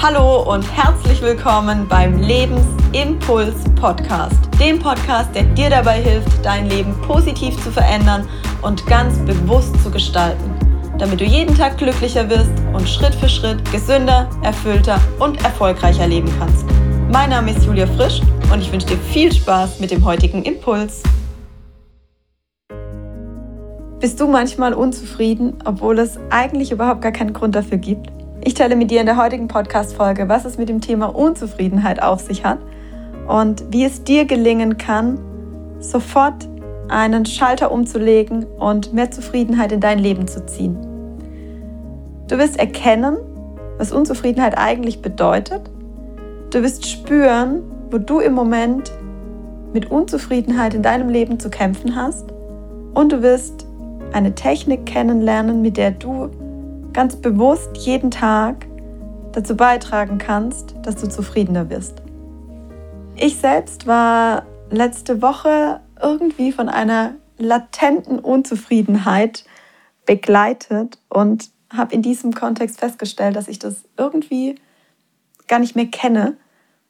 Hallo und herzlich willkommen beim Lebensimpuls Podcast. Dem Podcast, der dir dabei hilft, dein Leben positiv zu verändern und ganz bewusst zu gestalten, damit du jeden Tag glücklicher wirst und Schritt für Schritt gesünder, erfüllter und erfolgreicher leben kannst. Mein Name ist Julia Frisch und ich wünsche dir viel Spaß mit dem heutigen Impuls. Bist du manchmal unzufrieden, obwohl es eigentlich überhaupt gar keinen Grund dafür gibt? Ich teile mit dir in der heutigen Podcast-Folge, was es mit dem Thema Unzufriedenheit auf sich hat und wie es dir gelingen kann, sofort einen Schalter umzulegen und mehr Zufriedenheit in dein Leben zu ziehen. Du wirst erkennen, was Unzufriedenheit eigentlich bedeutet. Du wirst spüren, wo du im Moment mit Unzufriedenheit in deinem Leben zu kämpfen hast. Und du wirst eine Technik kennenlernen, mit der du ganz bewusst jeden Tag dazu beitragen kannst, dass du zufriedener wirst. Ich selbst war letzte Woche irgendwie von einer latenten Unzufriedenheit begleitet und habe in diesem Kontext festgestellt, dass ich das irgendwie gar nicht mehr kenne,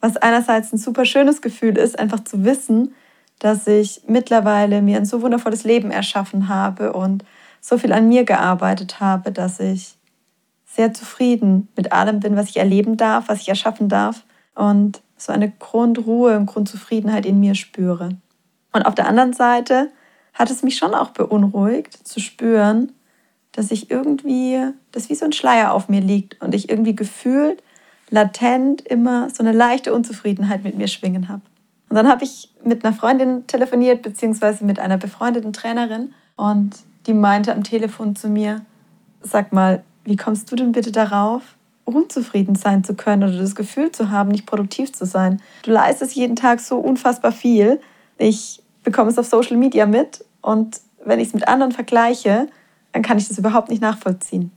was einerseits ein super schönes Gefühl ist, einfach zu wissen, dass ich mittlerweile mir ein so wundervolles Leben erschaffen habe und so viel an mir gearbeitet habe, dass ich sehr zufrieden mit allem bin, was ich erleben darf, was ich erschaffen darf und so eine Grundruhe und Grundzufriedenheit in mir spüre. Und auf der anderen Seite hat es mich schon auch beunruhigt zu spüren, dass ich irgendwie, dass wie so ein Schleier auf mir liegt und ich irgendwie gefühlt latent immer so eine leichte Unzufriedenheit mit mir schwingen habe. Und dann habe ich mit einer Freundin telefoniert, beziehungsweise mit einer befreundeten Trainerin und die meinte am Telefon zu mir, sag mal, wie kommst du denn bitte darauf, unzufrieden sein zu können oder das Gefühl zu haben, nicht produktiv zu sein? Du leistest jeden Tag so unfassbar viel. Ich bekomme es auf Social Media mit und wenn ich es mit anderen vergleiche, dann kann ich das überhaupt nicht nachvollziehen.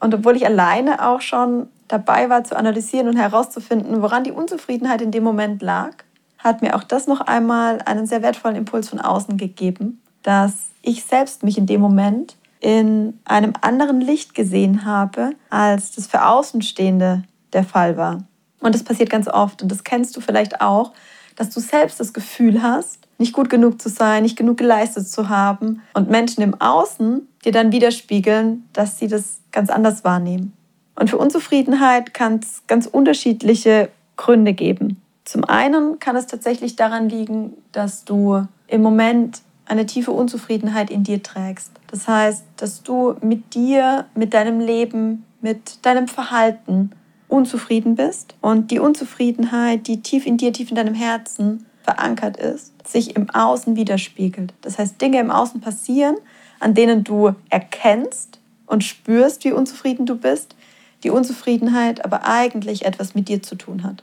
Und obwohl ich alleine auch schon dabei war zu analysieren und herauszufinden, woran die Unzufriedenheit in dem Moment lag, hat mir auch das noch einmal einen sehr wertvollen Impuls von außen gegeben, dass ich selbst mich in dem Moment in einem anderen Licht gesehen habe, als das für Außenstehende der Fall war. Und das passiert ganz oft und das kennst du vielleicht auch, dass du selbst das Gefühl hast, nicht gut genug zu sein, nicht genug geleistet zu haben und Menschen im Außen dir dann widerspiegeln, dass sie das ganz anders wahrnehmen. Und für Unzufriedenheit kann es ganz unterschiedliche Gründe geben. Zum einen kann es tatsächlich daran liegen, dass du im Moment eine tiefe Unzufriedenheit in dir trägst. Das heißt, dass du mit dir, mit deinem Leben, mit deinem Verhalten unzufrieden bist und die Unzufriedenheit, die tief in dir, tief in deinem Herzen verankert ist, sich im Außen widerspiegelt. Das heißt, Dinge im Außen passieren, an denen du erkennst und spürst, wie unzufrieden du bist, die Unzufriedenheit aber eigentlich etwas mit dir zu tun hat.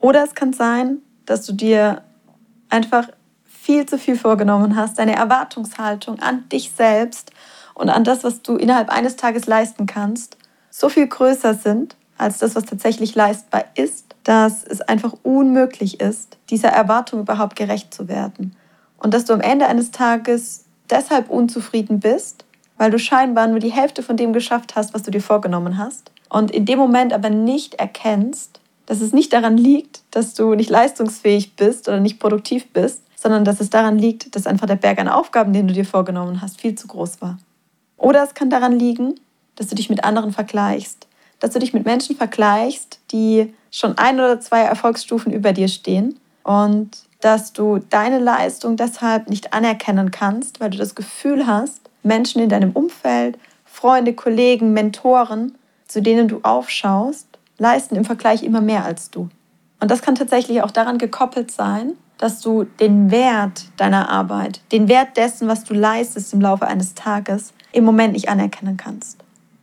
Oder es kann sein, dass du dir einfach viel zu viel vorgenommen hast, deine Erwartungshaltung an dich selbst und an das, was du innerhalb eines Tages leisten kannst, so viel größer sind als das, was tatsächlich leistbar ist, dass es einfach unmöglich ist, dieser Erwartung überhaupt gerecht zu werden. Und dass du am Ende eines Tages deshalb unzufrieden bist, weil du scheinbar nur die Hälfte von dem geschafft hast, was du dir vorgenommen hast. Und in dem Moment aber nicht erkennst, dass es nicht daran liegt, dass du nicht leistungsfähig bist oder nicht produktiv bist, sondern dass es daran liegt, dass einfach der Berg an Aufgaben, den du dir vorgenommen hast, viel zu groß war. Oder es kann daran liegen, dass du dich mit anderen vergleichst, dass du dich mit Menschen vergleichst, die schon ein oder zwei Erfolgsstufen über dir stehen und dass du deine Leistung deshalb nicht anerkennen kannst, weil du das Gefühl hast, Menschen in deinem Umfeld, Freunde, Kollegen, Mentoren, zu denen du aufschaust, leisten im Vergleich immer mehr als du. Und das kann tatsächlich auch daran gekoppelt sein, dass du den Wert deiner Arbeit, den Wert dessen, was du leistest im Laufe eines Tages, im Moment nicht anerkennen kannst.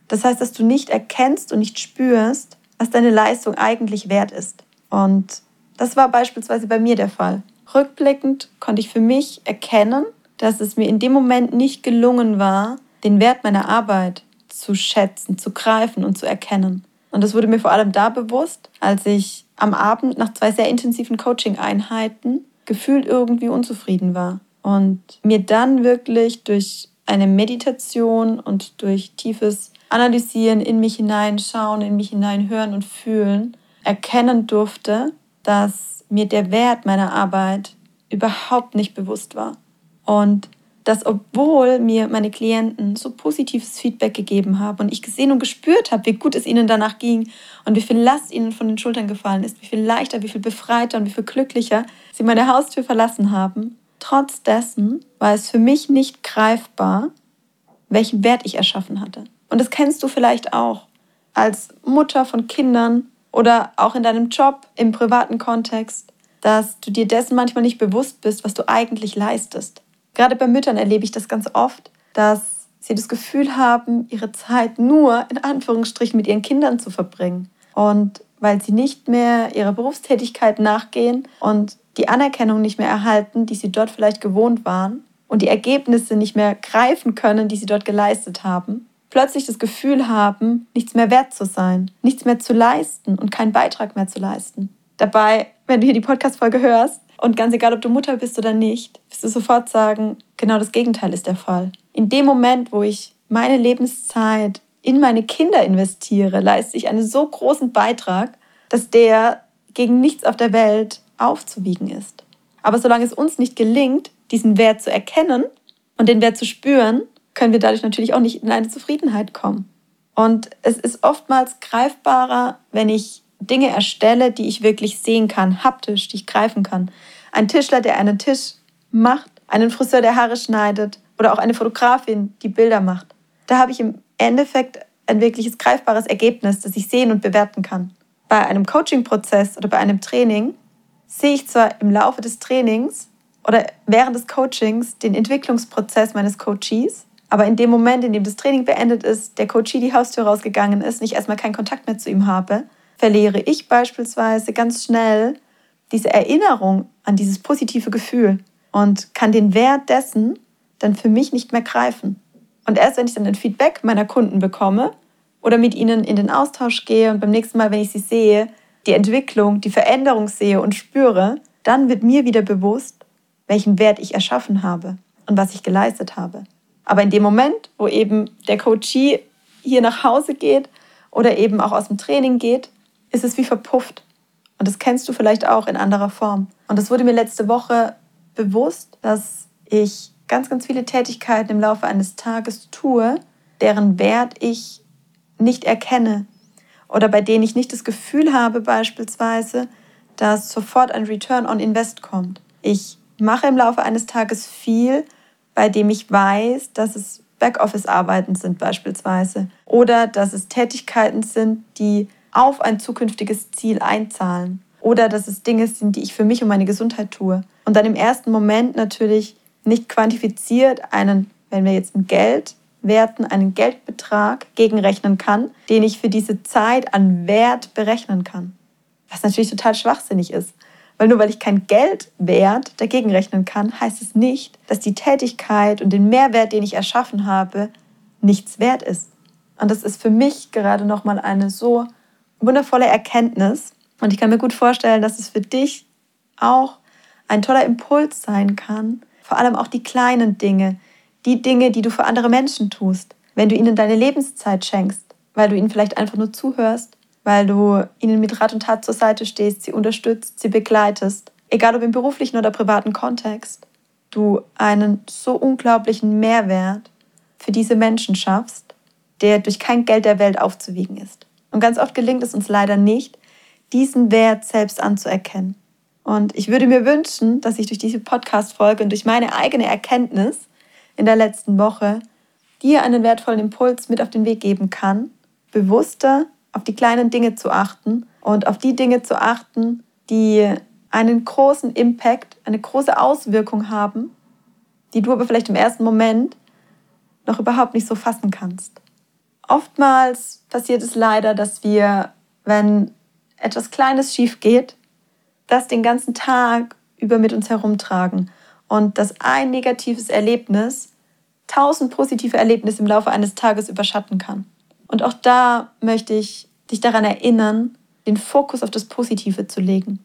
Das heißt, dass du nicht erkennst und nicht spürst, was deine Leistung eigentlich wert ist. Und das war beispielsweise bei mir der Fall. Rückblickend konnte ich für mich erkennen, dass es mir in dem Moment nicht gelungen war, den Wert meiner Arbeit zu schätzen, zu greifen und zu erkennen. Und das wurde mir vor allem da bewusst, als ich am Abend nach zwei sehr intensiven Coaching-Einheiten gefühlt irgendwie unzufrieden war. Und mir dann wirklich durch eine Meditation und durch tiefes Analysieren, in mich hineinschauen, in mich hineinhören und fühlen, erkennen durfte, dass mir der Wert meiner Arbeit überhaupt nicht bewusst war. Und dass obwohl mir meine Klienten so positives Feedback gegeben haben und ich gesehen und gespürt habe, wie gut es ihnen danach ging und wie viel Last ihnen von den Schultern gefallen ist, wie viel leichter, wie viel befreiter und wie viel glücklicher sie meine Haustür verlassen haben, trotz dessen war es für mich nicht greifbar, welchen Wert ich erschaffen hatte. Und das kennst du vielleicht auch als Mutter von Kindern oder auch in deinem Job im privaten Kontext, dass du dir dessen manchmal nicht bewusst bist, was du eigentlich leistest. Gerade bei Müttern erlebe ich das ganz oft, dass sie das Gefühl haben, ihre Zeit nur in Anführungsstrichen mit ihren Kindern zu verbringen. Und weil sie nicht mehr ihrer Berufstätigkeit nachgehen und die Anerkennung nicht mehr erhalten, die sie dort vielleicht gewohnt waren und die Ergebnisse nicht mehr greifen können, die sie dort geleistet haben, plötzlich das Gefühl haben, nichts mehr wert zu sein, nichts mehr zu leisten und keinen Beitrag mehr zu leisten. Dabei, wenn du hier die Podcast-Folge hörst, und ganz egal, ob du Mutter bist oder nicht, wirst du sofort sagen, genau das Gegenteil ist der Fall. In dem Moment, wo ich meine Lebenszeit in meine Kinder investiere, leiste ich einen so großen Beitrag, dass der gegen nichts auf der Welt aufzuwiegen ist. Aber solange es uns nicht gelingt, diesen Wert zu erkennen und den Wert zu spüren, können wir dadurch natürlich auch nicht in eine Zufriedenheit kommen. Und es ist oftmals greifbarer, wenn ich Dinge erstelle, die ich wirklich sehen kann, haptisch, die ich greifen kann. Ein Tischler, der einen Tisch macht, einen Friseur, der Haare schneidet oder auch eine Fotografin, die Bilder macht. Da habe ich im Endeffekt ein wirkliches greifbares Ergebnis, das ich sehen und bewerten kann. Bei einem Coaching-Prozess oder bei einem Training sehe ich zwar im Laufe des Trainings oder während des Coachings den Entwicklungsprozess meines Coaches, aber in dem Moment, in dem das Training beendet ist, der Coachie die Haustür rausgegangen ist und ich erstmal keinen Kontakt mehr zu ihm habe, verliere ich beispielsweise ganz schnell diese Erinnerung an dieses positive Gefühl und kann den Wert dessen dann für mich nicht mehr greifen. Und erst wenn ich dann ein Feedback meiner Kunden bekomme oder mit ihnen in den Austausch gehe und beim nächsten Mal, wenn ich sie sehe, die Entwicklung, die Veränderung sehe und spüre, dann wird mir wieder bewusst, welchen Wert ich erschaffen habe und was ich geleistet habe. Aber in dem Moment, wo eben der Coachee hier nach Hause geht oder eben auch aus dem Training geht, ist es wie verpufft. Und das kennst du vielleicht auch in anderer Form. Und es wurde mir letzte Woche bewusst, dass ich ganz, ganz viele Tätigkeiten im Laufe eines Tages tue, deren Wert ich nicht erkenne oder bei denen ich nicht das Gefühl habe beispielsweise, dass sofort ein Return on Invest kommt. Ich mache im Laufe eines Tages viel, bei dem ich weiß, dass es Backoffice-Arbeiten sind beispielsweise oder dass es Tätigkeiten sind, die auf ein zukünftiges Ziel einzahlen. Oder dass es Dinge sind, die ich für mich und meine Gesundheit tue. Und dann im ersten Moment natürlich nicht quantifiziert einen, wenn wir jetzt in Geld werten, einen Geldbetrag gegenrechnen kann, den ich für diese Zeit an Wert berechnen kann. Was natürlich total schwachsinnig ist. Weil nur weil ich kein Geldwert dagegen rechnen kann, heißt es nicht, dass die Tätigkeit und den Mehrwert, den ich erschaffen habe, nichts wert ist. Und das ist für mich gerade nochmal eine so wundervolle Erkenntnis. Und ich kann mir gut vorstellen, dass es für dich auch ein toller Impuls sein kann. Vor allem auch die kleinen Dinge, die Dinge, die du für andere Menschen tust. Wenn du ihnen deine Lebenszeit schenkst, weil du ihnen vielleicht einfach nur zuhörst, weil du ihnen mit Rat und Tat zur Seite stehst, sie unterstützt, sie begleitest. Egal ob im beruflichen oder privaten Kontext, du einen so unglaublichen Mehrwert für diese Menschen schaffst, der durch kein Geld der Welt aufzuwiegen ist. Und ganz oft gelingt es uns leider nicht, diesen Wert selbst anzuerkennen. Und ich würde mir wünschen, dass ich durch diese Podcast-Folge und durch meine eigene Erkenntnis in der letzten Woche dir einen wertvollen Impuls mit auf den Weg geben kann, bewusster auf die kleinen Dinge zu achten und auf die Dinge zu achten, die einen großen Impact, eine große Auswirkung haben, die du aber vielleicht im ersten Moment noch überhaupt nicht so fassen kannst. Oftmals passiert es leider, dass wir, wenn etwas Kleines schief geht, das den ganzen Tag über mit uns herumtragen und dass ein negatives Erlebnis tausend positive Erlebnisse im Laufe eines Tages überschatten kann. Und auch da möchte ich dich daran erinnern, den Fokus auf das Positive zu legen.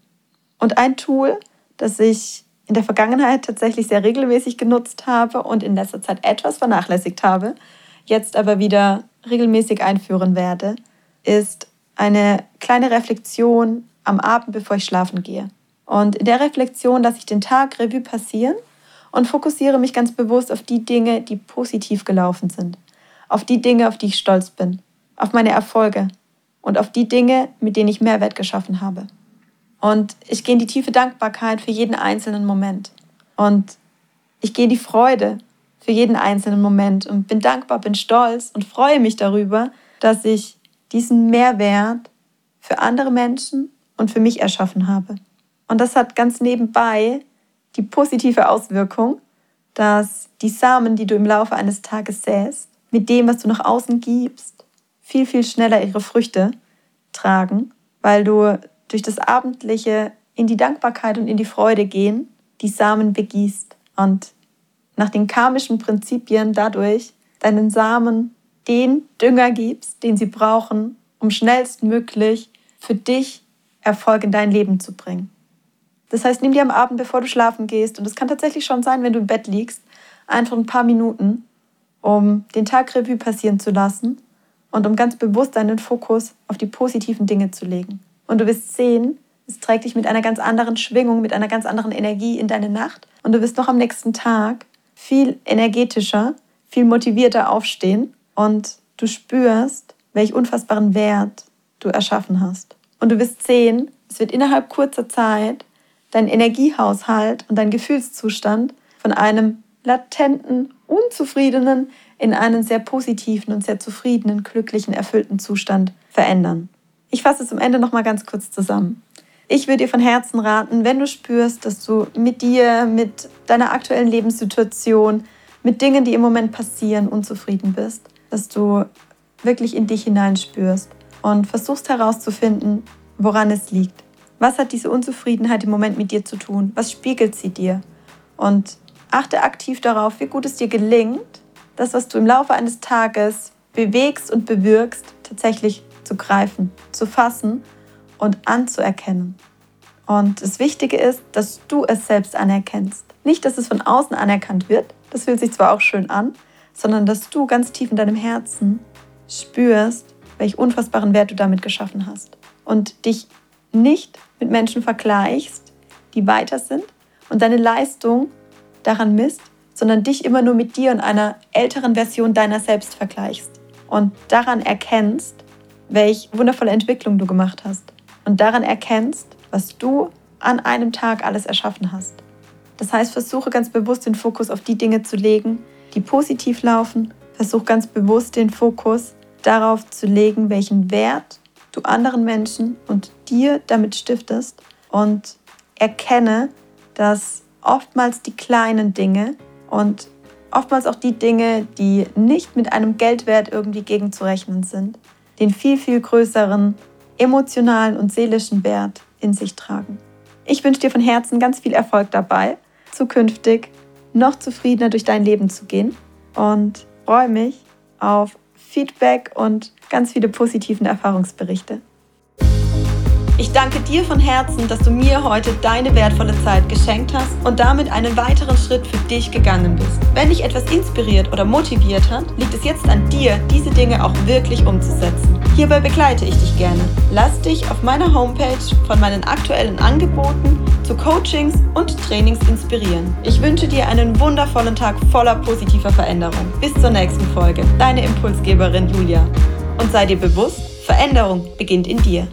Und ein Tool, das ich in der Vergangenheit tatsächlich sehr regelmäßig genutzt habe und in letzter Zeit etwas vernachlässigt habe, jetzt aber wieder regelmäßig einführen werde, ist eine kleine Reflexion am Abend, bevor ich schlafen gehe. Und in der Reflexion lasse ich den Tag Revue passieren und fokussiere mich ganz bewusst auf die Dinge, die positiv gelaufen sind. Auf die Dinge, auf die ich stolz bin. Auf meine Erfolge. Und auf die Dinge, mit denen ich Mehrwert geschaffen habe. Und ich gehe in die tiefe Dankbarkeit für jeden einzelnen Moment. Und ich gehe in die Freude für jeden einzelnen Moment und bin dankbar, bin stolz und freue mich darüber, dass ich diesen Mehrwert für andere Menschen und für mich erschaffen habe. Und das hat ganz nebenbei die positive Auswirkung, dass die Samen, die du im Laufe eines Tages säst, mit dem, was du nach außen gibst, viel, viel schneller ihre Früchte tragen, weil du durch das Abendliche in die Dankbarkeit und in die Freude gehen, die Samen begießt und nach den karmischen Prinzipien dadurch deinen Samen den Dünger gibst, den sie brauchen, um schnellstmöglich für dich Erfolg in dein Leben zu bringen. Das heißt, nimm dir am Abend, bevor du schlafen gehst, und es kann tatsächlich schon sein, wenn du im Bett liegst, einfach ein paar Minuten, um den Tag Revue passieren zu lassen und um ganz bewusst deinen Fokus auf die positiven Dinge zu legen. Und du wirst sehen, es trägt dich mit einer ganz anderen Schwingung, mit einer ganz anderen Energie in deine Nacht. Und du wirst noch am nächsten Tag viel energetischer, viel motivierter aufstehen und du spürst, welch unfassbaren Wert du erschaffen hast. Und du wirst sehen, es wird innerhalb kurzer Zeit dein Energiehaushalt und dein Gefühlszustand von einem latenten, unzufriedenen in einen sehr positiven und sehr zufriedenen, glücklichen, erfüllten Zustand verändern. Ich fasse es am Ende noch mal ganz kurz zusammen. Ich würde dir von Herzen raten, wenn du spürst, dass du mit dir, mit deiner aktuellen Lebenssituation, mit Dingen, die im Moment passieren, unzufrieden bist, dass du wirklich in dich hineinspürst und versuchst herauszufinden, woran es liegt. Was hat diese Unzufriedenheit im Moment mit dir zu tun? Was spiegelt sie dir? Und achte aktiv darauf, wie gut es dir gelingt, das, was du im Laufe eines Tages bewegst und bewirkst, tatsächlich zu greifen, zu fassen und anzuerkennen. Und das Wichtige ist, dass du es selbst anerkennst. Nicht, dass es von außen anerkannt wird, das fühlt sich zwar auch schön an, sondern dass du ganz tief in deinem Herzen spürst, welch unfassbaren Wert du damit geschaffen hast. Und dich nicht mit Menschen vergleichst, die weiter sind und deine Leistung daran misst, sondern dich immer nur mit dir und einer älteren Version deiner selbst vergleichst und daran erkennst, welch wundervolle Entwicklung du gemacht hast und daran erkennst, was du an einem Tag alles erschaffen hast. Das heißt, versuche ganz bewusst den Fokus auf die Dinge zu legen, die positiv laufen. Versuche ganz bewusst den Fokus darauf zu legen, welchen Wert du anderen Menschen und dir damit stiftest und erkenne, dass oftmals die kleinen Dinge und oftmals auch die Dinge, die nicht mit einem Geldwert irgendwie gegenzurechnen sind, den viel, viel größeren emotionalen und seelischen Wert in sich tragen. Ich wünsche dir von Herzen ganz viel Erfolg dabei, zukünftig noch zufriedener durch dein Leben zu gehen und freue mich auf Feedback und ganz viele positiven Erfahrungsberichte. Ich danke dir von Herzen, dass du mir heute deine wertvolle Zeit geschenkt hast und damit einen weiteren Schritt für dich gegangen bist. Wenn dich etwas inspiriert oder motiviert hat, liegt es jetzt an dir, diese Dinge auch wirklich umzusetzen. Hierbei begleite ich dich gerne. Lass dich auf meiner Homepage von meinen aktuellen Angeboten zu Coachings und Trainings inspirieren. Ich wünsche dir einen wundervollen Tag voller positiver Veränderung. Bis zur nächsten Folge. Deine Impulsgeberin Julia. Und sei dir bewusst, Veränderung beginnt in dir.